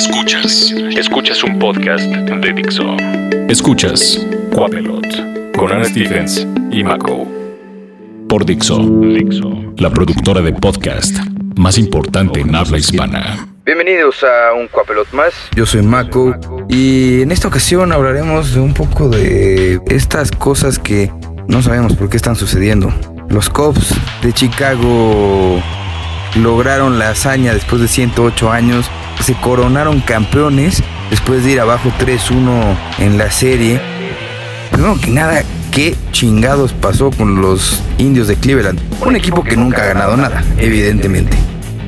Escuchas. Escuchas un podcast de Dixo. Escuchas Quapelot con Ana Stevens y Mako. Por Dixo. Dixo. La productora de podcast más importante en habla hispana. Bienvenidos a un Cuapelot más. Yo soy Mako y en esta ocasión hablaremos de un poco de estas cosas que no sabemos por qué están sucediendo. Los Cubs de Chicago lograron la hazaña después de 108 años, se coronaron campeones después de ir abajo 3-1 en la serie. Primero que nada, ¿qué chingados pasó con los indios de Cleveland? Un equipo que nunca ha ganado nada, evidentemente.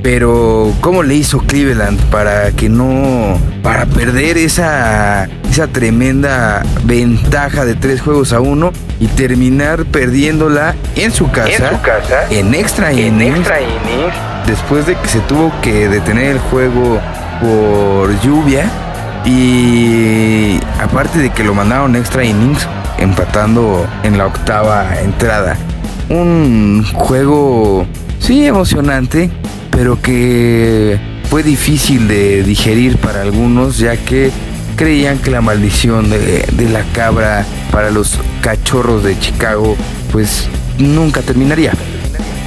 Pero, ¿cómo le hizo Cleveland para que no. para perder esa. esa tremenda ventaja de tres juegos a uno y terminar perdiéndola en su casa? En su casa. En extra En innings, extra innings. Después de que se tuvo que detener el juego por lluvia. Y aparte de que lo mandaron extra innings, empatando en la octava entrada. Un juego, sí, emocionante, pero que fue difícil de digerir para algunos, ya que creían que la maldición de, la cabra para los cachorros de Chicago, pues nunca terminaría.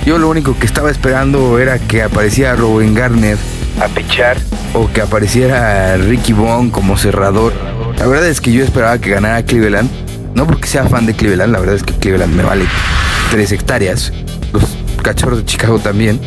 Yo lo único que estaba esperando era que apareciera Robin Garner A pichar. o que apareciera Ricky Bond como cerrador. La verdad es que yo esperaba que ganara Cleveland. No porque sea fan de Cleveland, la verdad es que Cleveland me vale tres hectáreas. Los cachorros de Chicago también.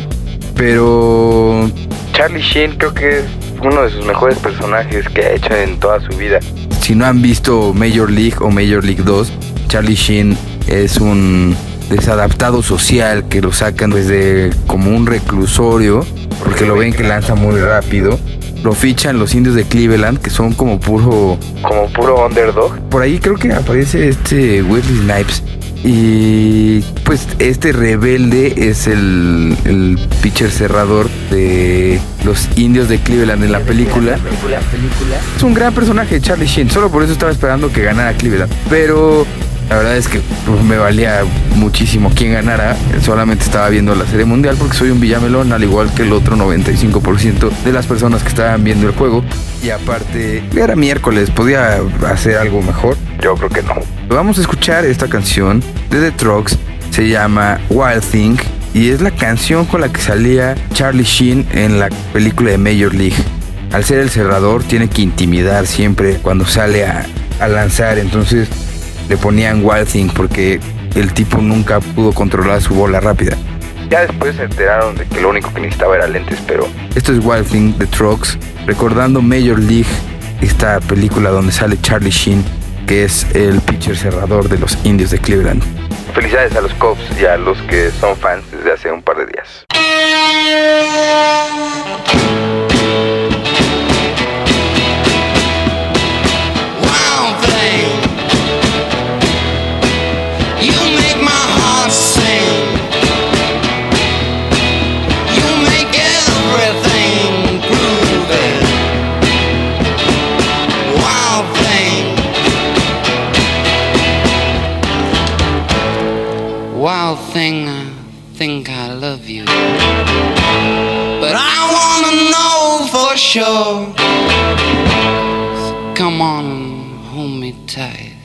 Pero Charlie Sheen creo que es uno de sus mejores personajes que ha hecho en toda su vida. si no han visto Major League o Major League 2, Charlie Sheen es un desadaptado social que lo sacan desde como un reclusorio porque lo ven que lanza muy rápido. Lo fichan los indios de Cleveland que son como puro Como puro underdog. Por ahí creo que aparece este Wesley Snipes. Y pues este rebelde es el, el pitcher cerrador de los indios de Cleveland en la película. Es un gran personaje, Charlie Sheen. Solo por eso estaba esperando que ganara Cleveland. Pero la verdad es que pues, me valía muchísimo quién ganara. Solamente estaba viendo la serie mundial porque soy un villamelón, al igual que el otro 95% de las personas que estaban viendo el juego. Y aparte, era miércoles, podía hacer algo mejor. Yo creo que no. Vamos a escuchar esta canción de The Trucks. Se llama Wild Thing. Y es la canción con la que salía Charlie Sheen en la película de Major League. Al ser el cerrador, tiene que intimidar siempre cuando sale a, a lanzar. Entonces le ponían Wild Thing porque el tipo nunca pudo controlar su bola rápida. Ya después se enteraron de que lo único que necesitaba era lentes, pero Esto es Wild Thing The Trucks, recordando Major League, esta película donde sale Charlie Sheen, que es el pitcher cerrador de los indios de Cleveland. felicidades a los Cubs y a los que son fans desde hace un par de días. So come on, hold me tight.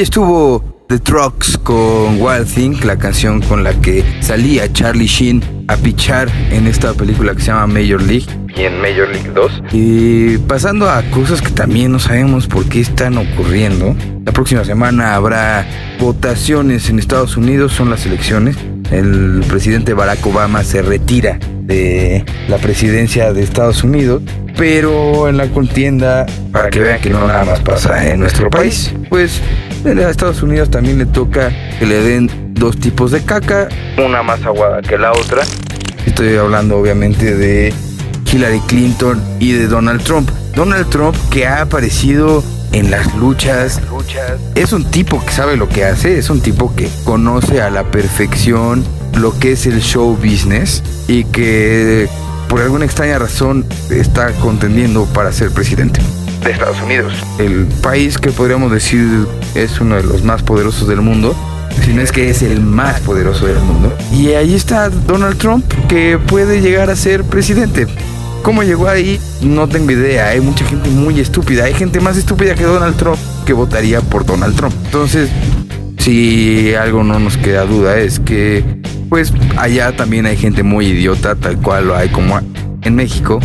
Estuvo The Trucks con Wild Thing, la canción con la que salía Charlie Sheen a pichar en esta película que se llama Major League. Y en Major League 2. Y pasando a cosas que también no sabemos por qué están ocurriendo. La próxima semana habrá votaciones en Estados Unidos, son las elecciones. El presidente Barack Obama se retira de la presidencia de Estados Unidos, pero en la contienda, para que vean que no nada más pasa en nuestro país, pues a Estados Unidos también le toca que le den dos tipos de caca, una más aguada que la otra. Estoy hablando obviamente de Hillary Clinton y de Donald Trump. Donald Trump que ha aparecido en las luchas. Es un tipo que sabe lo que hace, es un tipo que conoce a la perfección lo que es el show business y que por alguna extraña razón está contendiendo para ser presidente de Estados Unidos. El país que podríamos decir es uno de los más poderosos del mundo, si no es que es el más poderoso del mundo. Y ahí está Donald Trump que puede llegar a ser presidente. ¿Cómo llegó ahí? No tengo idea. Hay mucha gente muy estúpida. Hay gente más estúpida que Donald Trump que votaría por Donald Trump. Entonces, si algo no nos queda duda es que, pues, allá también hay gente muy idiota, tal cual lo hay como en México,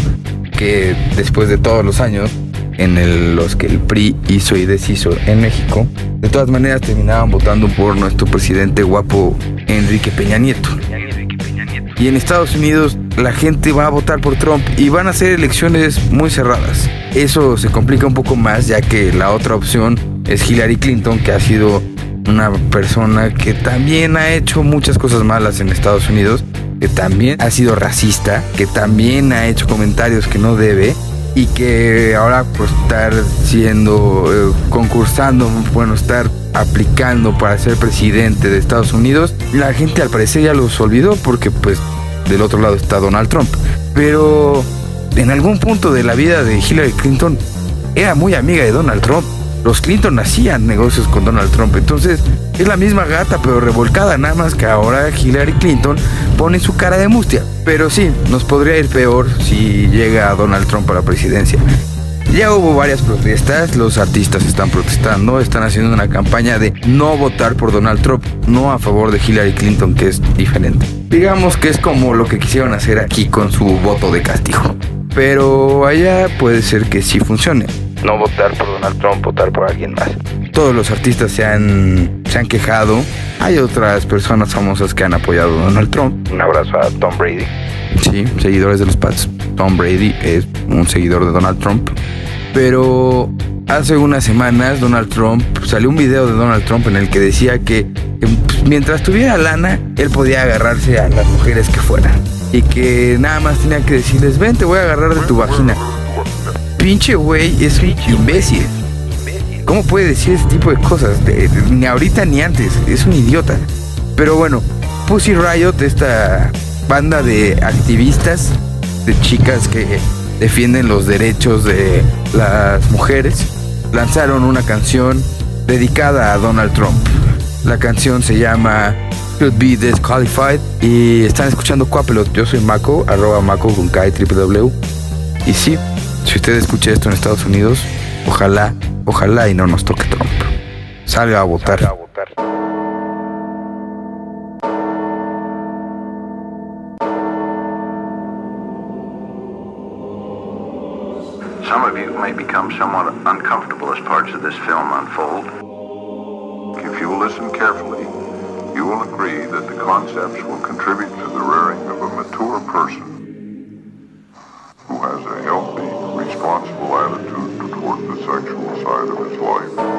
que después de todos los años en los que el PRI hizo y deshizo en México, de todas maneras terminaban votando por nuestro presidente guapo Enrique Peña Nieto. Y en Estados Unidos la gente va a votar por Trump y van a ser elecciones muy cerradas. Eso se complica un poco más ya que la otra opción es Hillary Clinton, que ha sido una persona que también ha hecho muchas cosas malas en Estados Unidos, que también ha sido racista, que también ha hecho comentarios que no debe y que ahora por estar siendo, eh, concursando, bueno, estar aplicando para ser presidente de Estados Unidos, la gente al parecer ya los olvidó porque pues del otro lado está Donald Trump. Pero en algún punto de la vida de Hillary Clinton era muy amiga de Donald Trump. Los Clinton hacían negocios con Donald Trump. Entonces es la misma gata pero revolcada. Nada más que ahora Hillary Clinton pone su cara de mustia. Pero sí, nos podría ir peor si llega Donald Trump a la presidencia. Ya hubo varias protestas, los artistas están protestando, están haciendo una campaña de no votar por Donald Trump, no a favor de Hillary Clinton, que es diferente. Digamos que es como lo que quisieron hacer aquí con su voto de castigo. Pero allá puede ser que sí funcione. No votar por Donald Trump, votar por alguien más. Todos los artistas se han, se han quejado. Hay otras personas famosas que han apoyado a Donald Trump. Un abrazo a Tom Brady. Sí, seguidores de los Pats. Tom Brady es un seguidor de Donald Trump. Pero hace unas semanas Donald Trump salió un video de Donald Trump en el que decía que, que mientras tuviera lana, él podía agarrarse a las mujeres que fueran. Y que nada más tenía que decirles, ven, te voy a agarrar de tu vagina. Pinche güey es un imbécil. ¿Cómo puede decir ese tipo de cosas? Ni ahorita ni antes. Es un idiota. Pero bueno, Pussy Riot, esta banda de activistas, de chicas que defienden los derechos de las mujeres, lanzaron una canción dedicada a Donald Trump. La canción se llama Could Be Disqualified y están escuchando Cuapelot. Yo soy Mako, arroba Mako con K. Y sí, si usted escucha esto en Estados Unidos, ojalá, ojalá y no nos toque Trump. Salga a votar. Para votar. Some of you may become somewhat uncomfortable as parts of this film unfold. If you will listen carefully, you will agree that the concepts will contribute to the rearing of a mature person responsible attitude toward the sexual side of his life.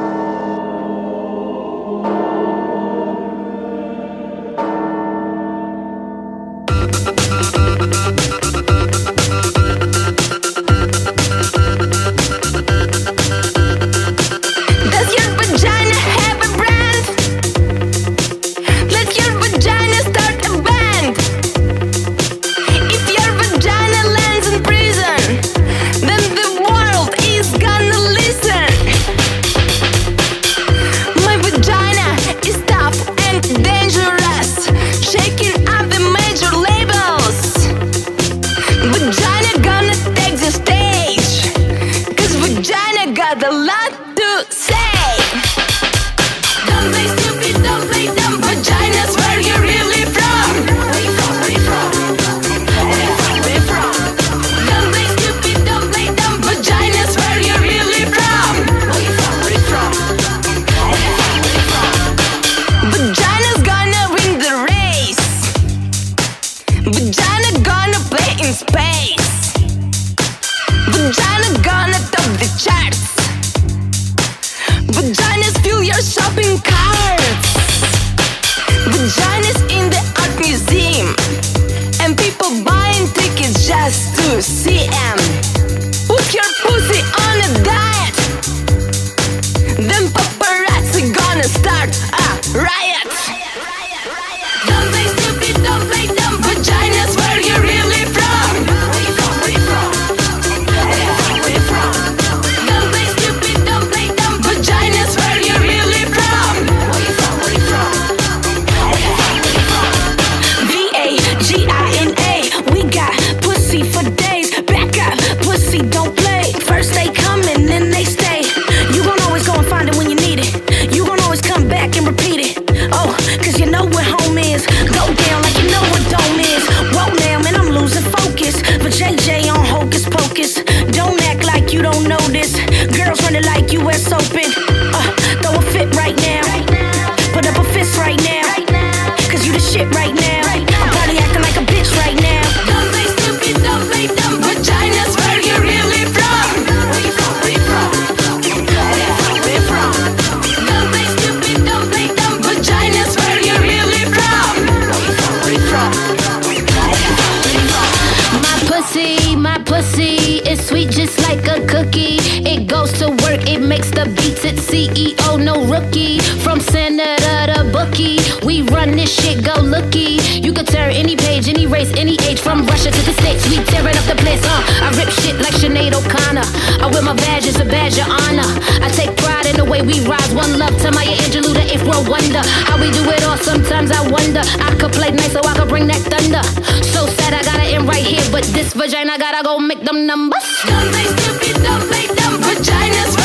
My badge as a badge of honor. I take pride in the way we rise. One love to Maya Angelou, the eighth world wonder. How we do it all, sometimes I wonder. I could play nice so I could bring that thunder. So sad I gotta end right here, but this vagina gotta go make them numbers. Don't play stupid, don't play dumb. Vaginas,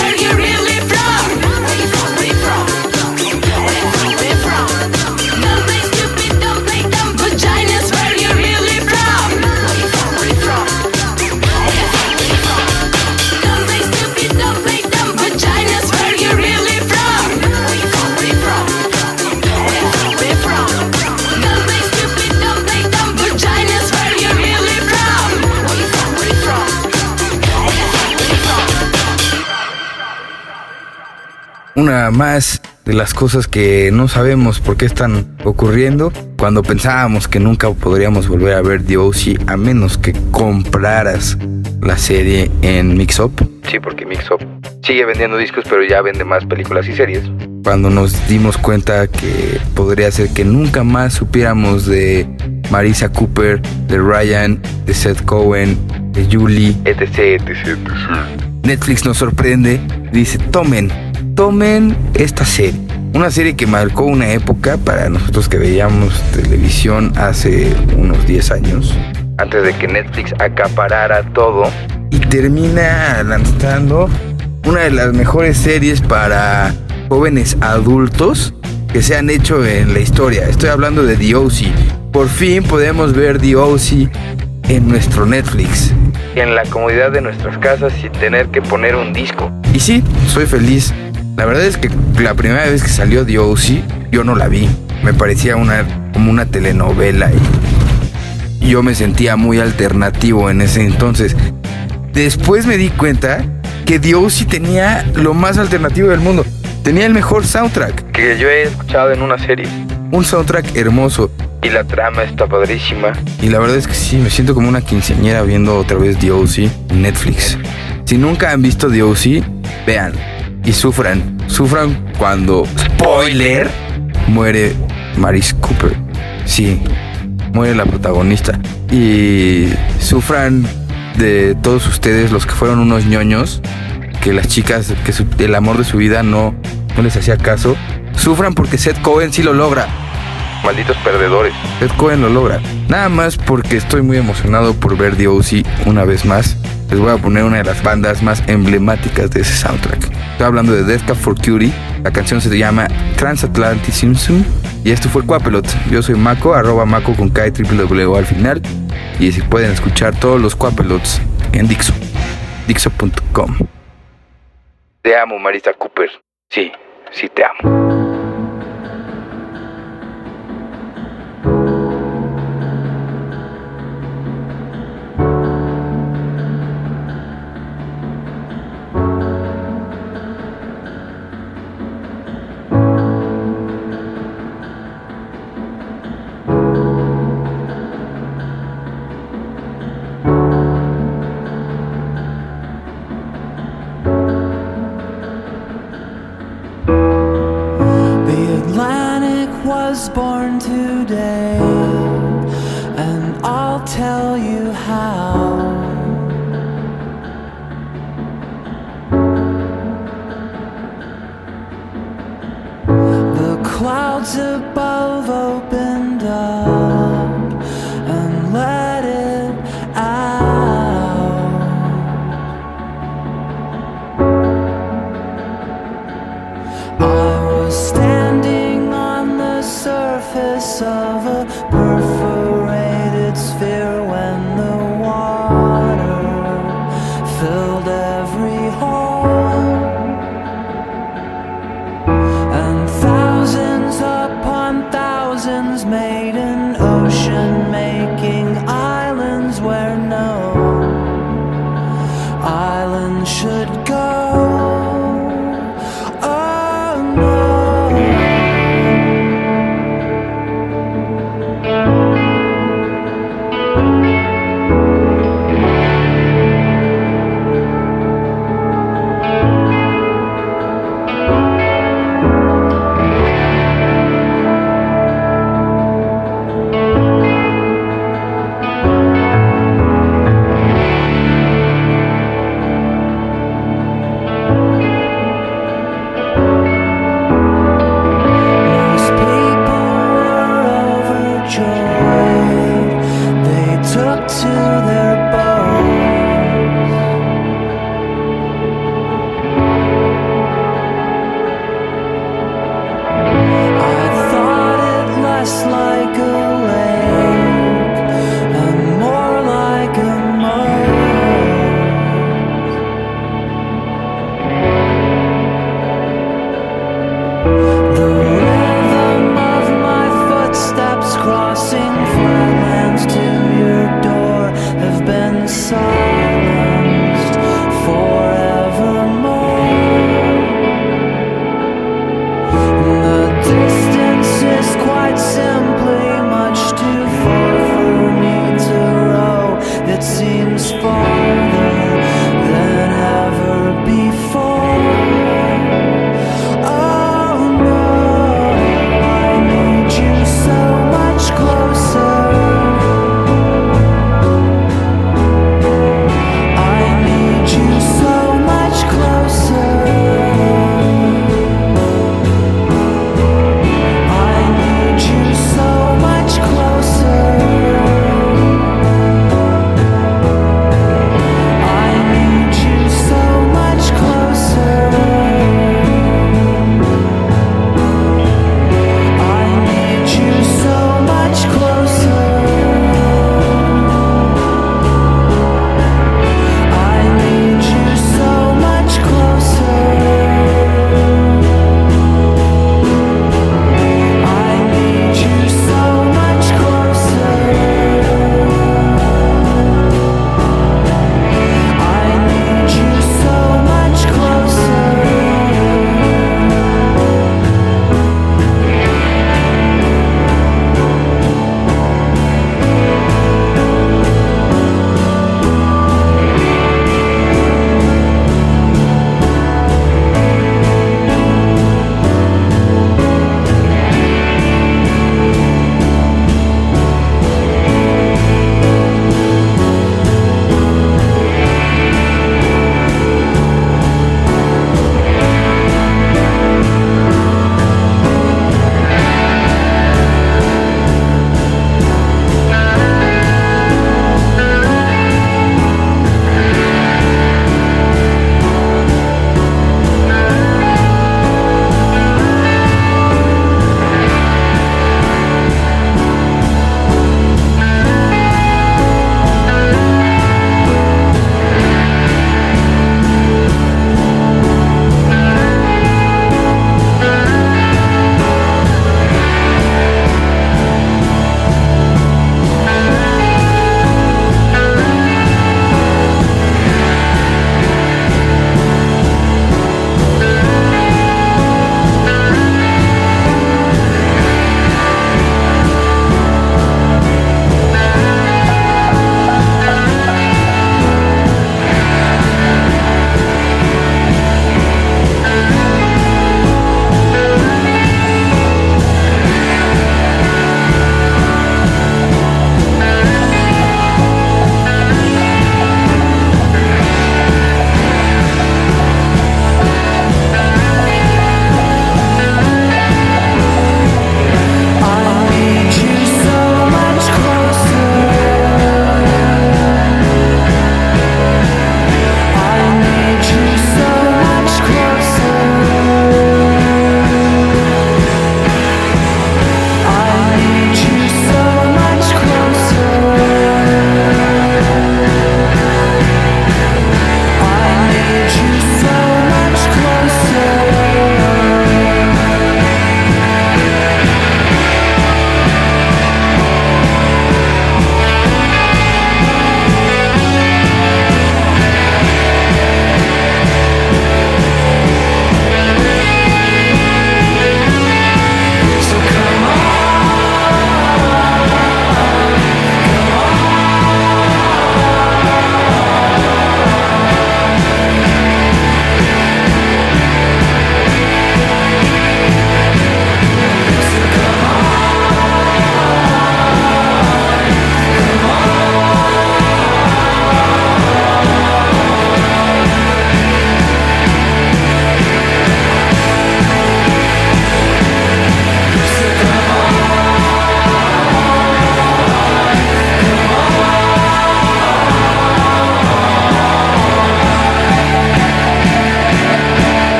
Una más de las cosas que no sabemos por qué están ocurriendo cuando pensábamos que nunca podríamos volver a ver The O.C. a menos que compraras la serie en Mix Up. Sí, porque Mix Up sigue vendiendo discos, pero ya vende más películas y series. Cuando nos dimos cuenta que podría ser que nunca más supiéramos de Marisa Cooper, de Ryan, de Seth Cohen, de Julie, etc, etc, etc. Netflix nos sorprende, dice, tomen, tomen esta serie. Una serie que marcó una época para nosotros que veíamos televisión hace unos 10 años, antes de que Netflix acaparara todo, y termina lanzando una de las mejores series para jóvenes adultos que se han hecho en la historia. Estoy hablando de The O.C. Por fin podemos ver The O.C. en nuestro Netflix. En la comodidad de nuestras casas sin tener que poner un disco. Y sí, soy feliz. La verdad es que la primera vez que salió The O.C. yo no la vi. Me parecía una, como una telenovela y yo me sentía muy alternativo en ese entonces. Después me di cuenta que The O.C. tenía lo más alternativo del mundo. Tenía el mejor soundtrack que yo he escuchado en una serie. Un soundtrack hermoso. Y la trama está padrísima. Y la verdad es que sí, me siento como una quinceañera viendo otra vez The O.C. en Netflix. Si nunca han visto The O.C., vean. Y sufran. Sufran cuando, spoiler, muere Maris Cooper. Sí, muere la protagonista. Y sufran de todos ustedes, los que fueron unos ñoños, que las chicas, que su- el amor de su vida no, no les hacía caso. Sufran porque Seth Cohen sí lo logra. Malditos perdedores. Seth Cohen lo logra. Nada más porque estoy muy emocionado por ver The O.C. una vez más. Les voy a poner una de las bandas más emblemáticas de ese soundtrack. Estoy hablando de Death Cab for Cutie. La canción se llama Transatlantic Simpson. Y esto fue Quapelot. Yo soy Mako, arroba Mako con K W al final. Y si pueden escuchar todos los Quapelots en Dixo. Dixo.com. Te amo, Marisa Cooper. Sí, sí te amo. Above opened up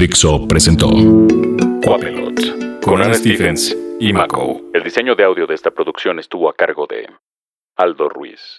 Dixo presentó Quapelot con Ana Stephens y Mako. El diseño de audio de esta producción estuvo a cargo de Aldo Ruiz.